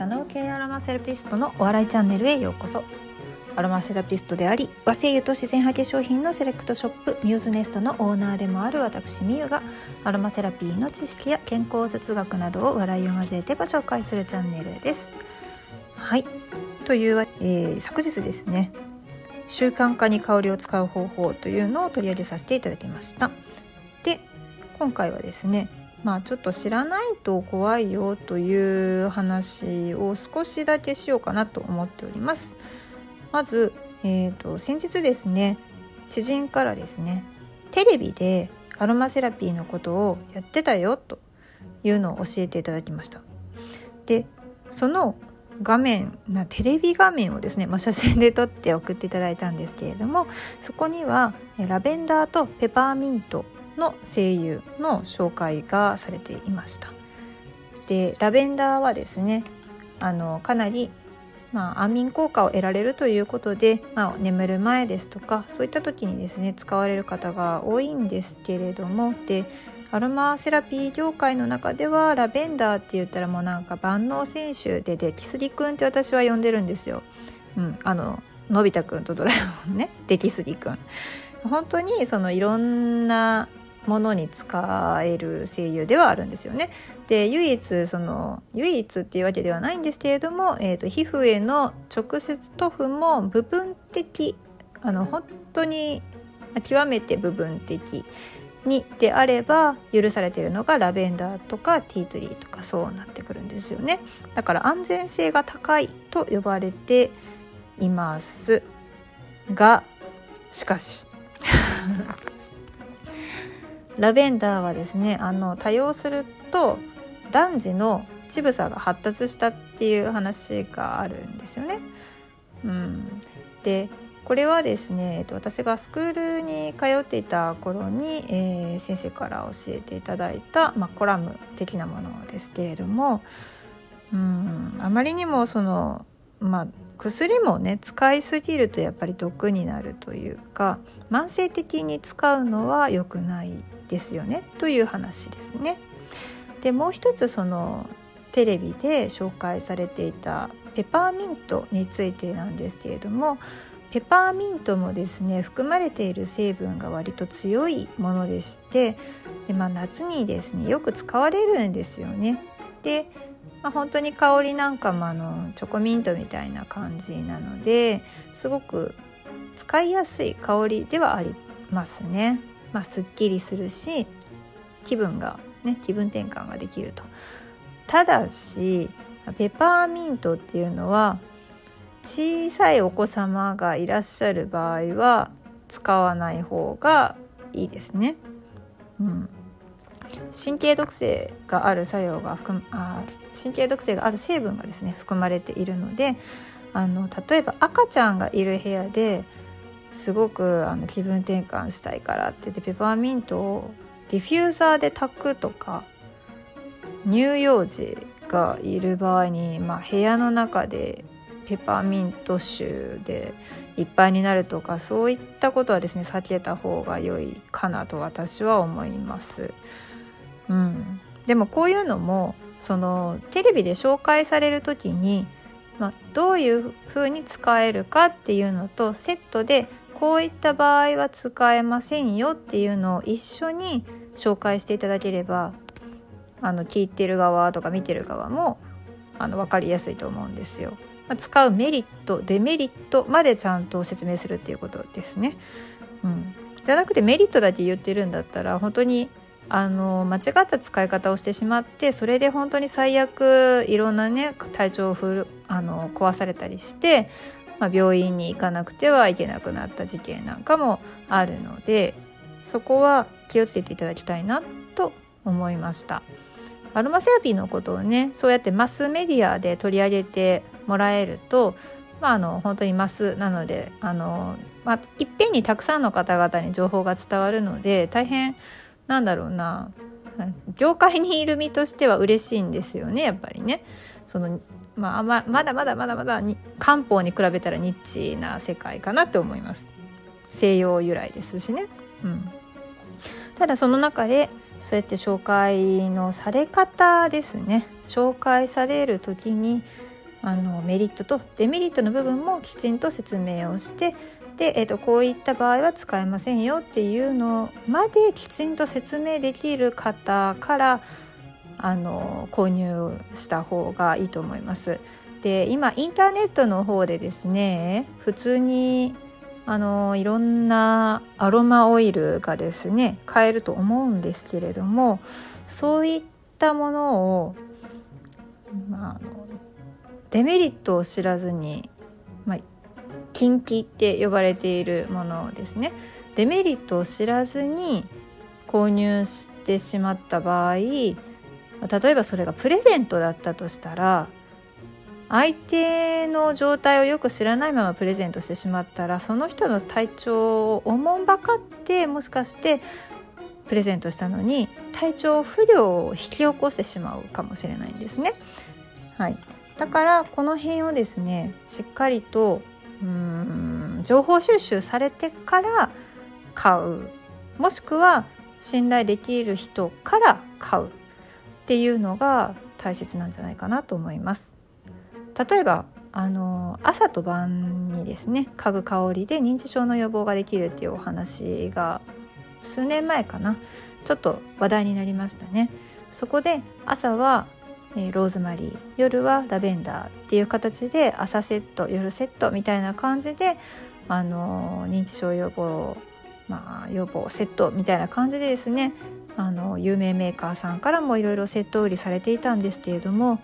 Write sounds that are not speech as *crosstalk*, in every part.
佐野系アロマセラピストのお笑いチャンネルへようこそ。アロマセラピストであり和製油と自然派化粧品のセレクトショップミューズネストのオーナーでもある私みゆがアロマセラピーの知識や健康哲学などを笑いを交えてご紹介するチャンネルです。はい。というわ、えー、昨日ですね習慣化に香りを使う方法というのを取り上げさせていただきました。で今回はですねまあちょっと知らないと怖いよという話を少しだけしようかなと思っております。まず、えーと、先日ですね知人からですねテレビでアロマセラピーのことをやってたよというのを教えていただきました。でその画面なテレビ画面をですね、まあ、写真で撮って送っていただいたんですけれどもそこにはラベンダーとペパーミントの声優の紹介がされていましたでラベンダーはですねあのかなりまあ、安眠効果を得られるということで、まあ、眠る前ですとかそういった時にですね使われる方が多いんですけれどもでアロマセラピー業界の中ではラベンダーって言ったらもうなんか万能選手ででキスリくんって私は呼んでるんですよ。うん、あののび太くんとドラえもんねデキスリくん。本当にそのいろんなものに使える精油ではあるんですよね。で唯一その唯一っていうわけではないんですけれども、えーと、皮膚への直接塗布も部分的あの本当に極めて部分的にであれば許されているのがラベンダーとかティートリーとかそうなってくるんですよね。だから安全性が高いと呼ばれています。がしかし。ラベンダーはですねあの多用すると男児の乳房が発達したっていう話があるんですよね。うん、でこれはですね私がスクールに通っていた頃に、えー、先生から教えていただいた、まあ、コラム的なものですけれども、うん、あまりにもその、まあ、薬もね使いすぎるとやっぱり毒になるというか慢性的に使うのは良くないですよねという話ですね。でもう一つそのテレビで紹介されていたペパーミントについてなんですけれどもペパーミントもですね含まれている成分が割と強いものでしてで、まあ、夏にですねよく使われるんですよね。で、まあ、本当に香りなんかもあのチョコミントみたいな感じなのですごく使いやすい香りではありますね。まあ、すっきりするし気分がね気分転換ができると。ただしペパーミントっていうのは小さいお子様がいらっしゃる場合は使わない方がいいですね。うん、神経毒性がある作用が含あ神経毒性がある成分がですね含まれているのであの例えば赤ちゃんがいる部屋ですごくあの気分転換したいからって言ってペパーミントをディフューザーで炊くとか乳幼児がいる場合に、まあ、部屋の中でペパーミント臭でいっぱいになるとかそういったことはですね避けた方が良いかなと私は思います。うん、でもこういうのもそのテレビで紹介される時にまあ、どういうふうに使えるかっていうのとセットでこういった場合は使えませんよっていうのを一緒に紹介していただければあの聞いてる側とか見てる側もあの分かりやすいと思うんですよ。まあ、使うメリットデメリットまでちゃんと説明するっていうことですね。うん、じゃなくてメリットだけ言ってるんだったら本当にあの間違った使い方をしてしまってそれで本当に最悪いろんなね体調をふるあの壊されたりして、まあ、病院に行かなくてはいけなくなった事件なんかもあるのでそこは気をつけていただきたいなと思いました。アロマセラピーのことをねそうやってマスメディアで取り上げてもらえると、まあ、あの本当にマスなのであの、まあ、いっぺんにたくさんの方々に情報が伝わるので大変なんだろうな業界にいる身としては嬉しいんですよねやっぱりね。そのまあ、ままだまだまだまだに漢方に比べたらニッチな世界かなって思います。西洋由来ですしね。うん、ただその中でそうやって紹介のされ方ですね紹介される時にあのメリットとデメリットの部分もきちんと説明をしてで、えーと、こういった場合は使えませんよっていうのまできちんと説明できる方からあの購入した方がいいと思います。で今インターネットの方でですね普通にあのいろんなアロマオイルがですね買えると思うんですけれどもそういったものを、まあ、デメリットを知らずに、まあ、禁忌って呼ばれているものですねデメリットを知らずに購入してしまった場合例えばそれがプレゼントだったとしたら相手の状態をよく知らないままプレゼントしてしまったらその人の体調をおもんばかってもしかしてプレゼントしたのに体調不良を引き起こしてしまうかもしれないんですね。はい、だからこの辺をですねしっかりとうん情報収集されてから買う。もしくは信頼できる人から買う。っていうのが大切なんじゃないかなと思います。例えばあの朝と晩にですね嗅ぐ香りで認知症の予防ができるっていうお話が数年前かなちょっと話題になりましたね。そこで朝は、え、ローズマリー夜はラベンダーっていう形で朝セット夜セットみたいな感じであの認知症予防まあ予防セットみたいな感じでですねあの有名メーカーさんからもいろいろセット売りされていたんですけれども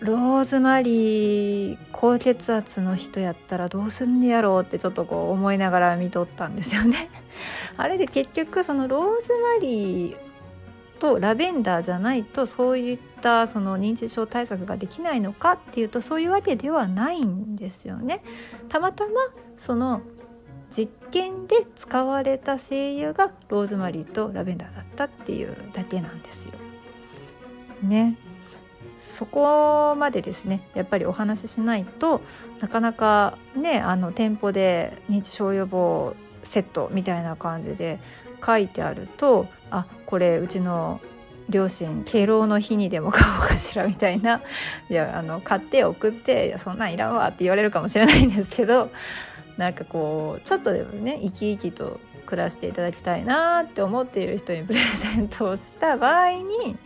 ローズマリー高血圧の人やったらどうすんねやろうってちょっとこう思いながら見とったんですよね。*laughs* あれで結局そのローズマリーとラベンダーじゃないとそういったその認知症対策ができないのかっていうとそういうわけではないんですよね。たまたまその実験で使われた精油がローズマリーとラベンダーだったっていうだけなんですよ。ね。そこまでですねやっぱりお話ししないとなかなかねあの店舗で認知症予防セットみたいな感じで書いてあるとあこれうちの両親敬老の日にでも買おうかしらみたいないやあの買って送っていやそんなんいらんわって言われるかもしれないんですけどなんかこうちょっとでもね生き生きと暮らしていただきたいなって思っている人にプレゼントをした場合に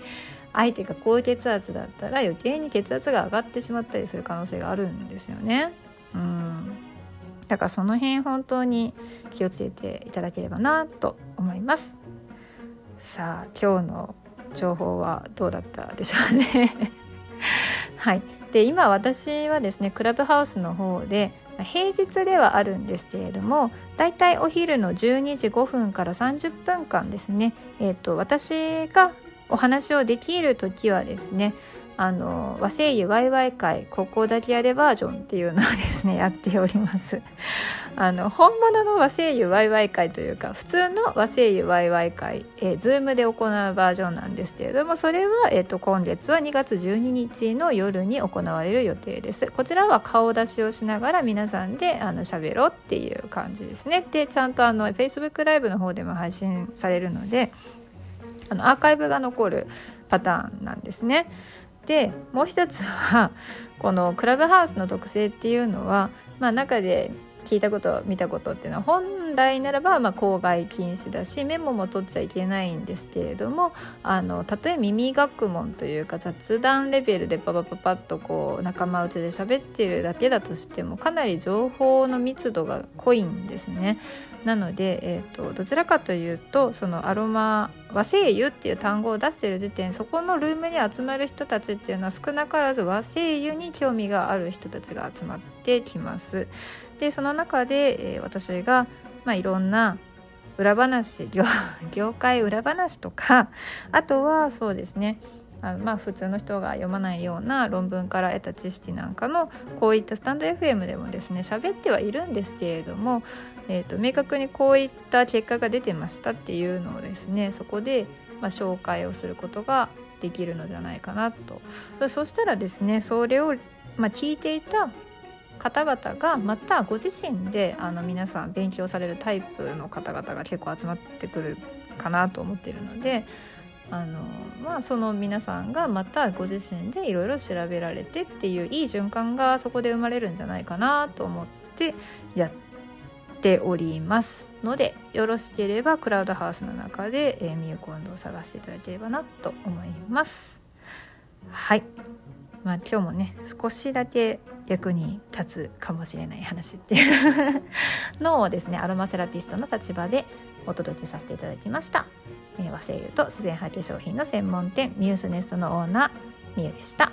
相手が高血圧だったら余計に血圧が上がってしまったりする可能性があるんですよね。うんだからその辺本当に気をつけていただければなと思います。さあ今日の情報はどうだったでしょうね *laughs* はいで今私はですねクラブハウスの方で平日ではあるんですけれどもだいたいお昼の12時5分から30分間ですね、えーと私がお話をできる時はですねあの和製油ワイワイ会ここだけやでバージョンっていうのをですねやっております。あの本物の和製油ワイワイ会というか普通の和製油ワイワイ会、えー、ズームで行うバージョンなんですけれどもそれは、えーと、今月は2月12日の夜に行われる予定です。こちらは顔出しをしながら皆さんであの喋ろうっていう感じですね。でちゃんとあの Facebook ライブの方でも配信されるのであのアーカイブが残るパターンなんですね。でもう一つは *laughs* このクラブハウスの特性っていうのは、まあ、中で聞いたこと見たことっていうのは本来ならばま公害禁止だしメモも取っちゃいけないんですけれどもあのたとえ耳学問というか雑談レベルでパパパパッとこう仲間内で喋ってるだけだとしてもかなり情報の密度が濃いんですね。なので、えーと、どちらかというとそのアロマ和声優っていう単語を出している時点そこのルームに集まる人たちっていうのは少なからず和声優に興味がある人たちが集まってきます。でその中で、えー、私が、まあ、いろんな裏話 *laughs* 業界裏話とかあとはそうですねあのまあ普通の人が読まないような論文から得た知識なんかのこういったスタンド FM でもですね喋ってはいるんですけれども、えーと、明確にこういった結果が出てましたっていうのをですねそこで、ま、紹介をすることができるのではないかなと。そしたらですねそれを、ま、聞いていた方々がまたご自身であの皆さん勉強されるタイプの方々が結構集まってくるかなと思っているのであのまあその皆さんがまたご自身でいろいろ調べられてっていういい循環がそこで生まれるんじゃないかなと思ってやっておりますのでよろしければクラウドハウスの中で、え、ミューコンドを探していただければなと思います。はいまあ、今日もね少しだけ役に立つかもしれない話っていうのをですねアロマセラピストの立場でお届けさせていただきました、え、和製油と自然派化粧品の専門店ミュースネストのオーナーみゆでした。